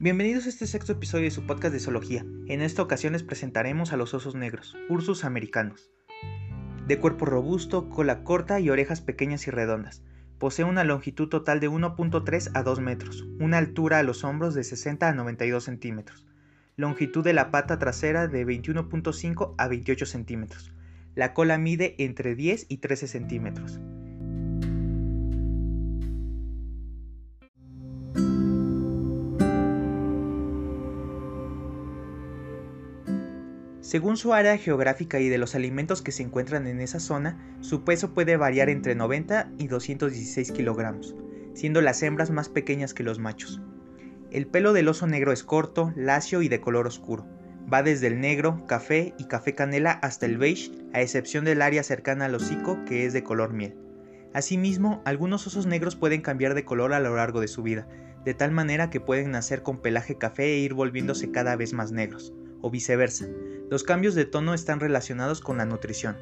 Bienvenidos a este sexto episodio de su podcast de zoología. En esta ocasión les presentaremos a los osos negros, Ursus americanos. De cuerpo robusto, cola corta y orejas pequeñas y redondas. Posee una longitud total de 1.3 a 2 metros, una altura a los hombros de 60 a 92 centímetros, longitud de la pata trasera de 21.5 a 28 centímetros. La cola mide entre 10 y 13 centímetros. Según su área geográfica y de los alimentos que se encuentran en esa zona, su peso puede variar entre 90 y 216 kilogramos, siendo las hembras más pequeñas que los machos. El pelo del oso negro es corto, lacio y de color oscuro. Va desde el negro, café y café canela hasta el beige, a excepción del área cercana al hocico que es de color miel. Asimismo, algunos osos negros pueden cambiar de color a lo largo de su vida, de tal manera que pueden nacer con pelaje café e ir volviéndose cada vez más negros, o viceversa, los cambios de tono están relacionados con la nutrición.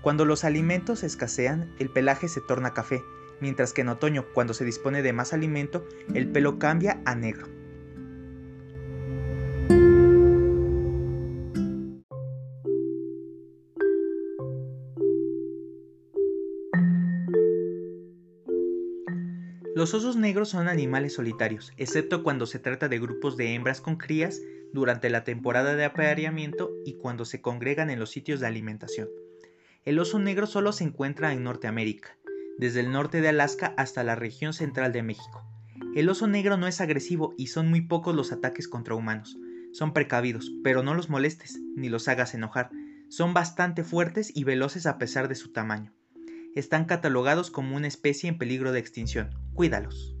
Cuando los alimentos escasean, el pelaje se torna café, mientras que en otoño, cuando se dispone de más alimento, el pelo cambia a negro. Los osos negros son animales solitarios, excepto cuando se trata de grupos de hembras con crías durante la temporada de apareamiento y cuando se congregan en los sitios de alimentación. El oso negro solo se encuentra en Norteamérica, desde el norte de Alaska hasta la región central de México. El oso negro no es agresivo y son muy pocos los ataques contra humanos. Son precavidos, pero no los molestes ni los hagas enojar. Son bastante fuertes y veloces a pesar de su tamaño. Están catalogados como una especie en peligro de extinción. Cuídalos.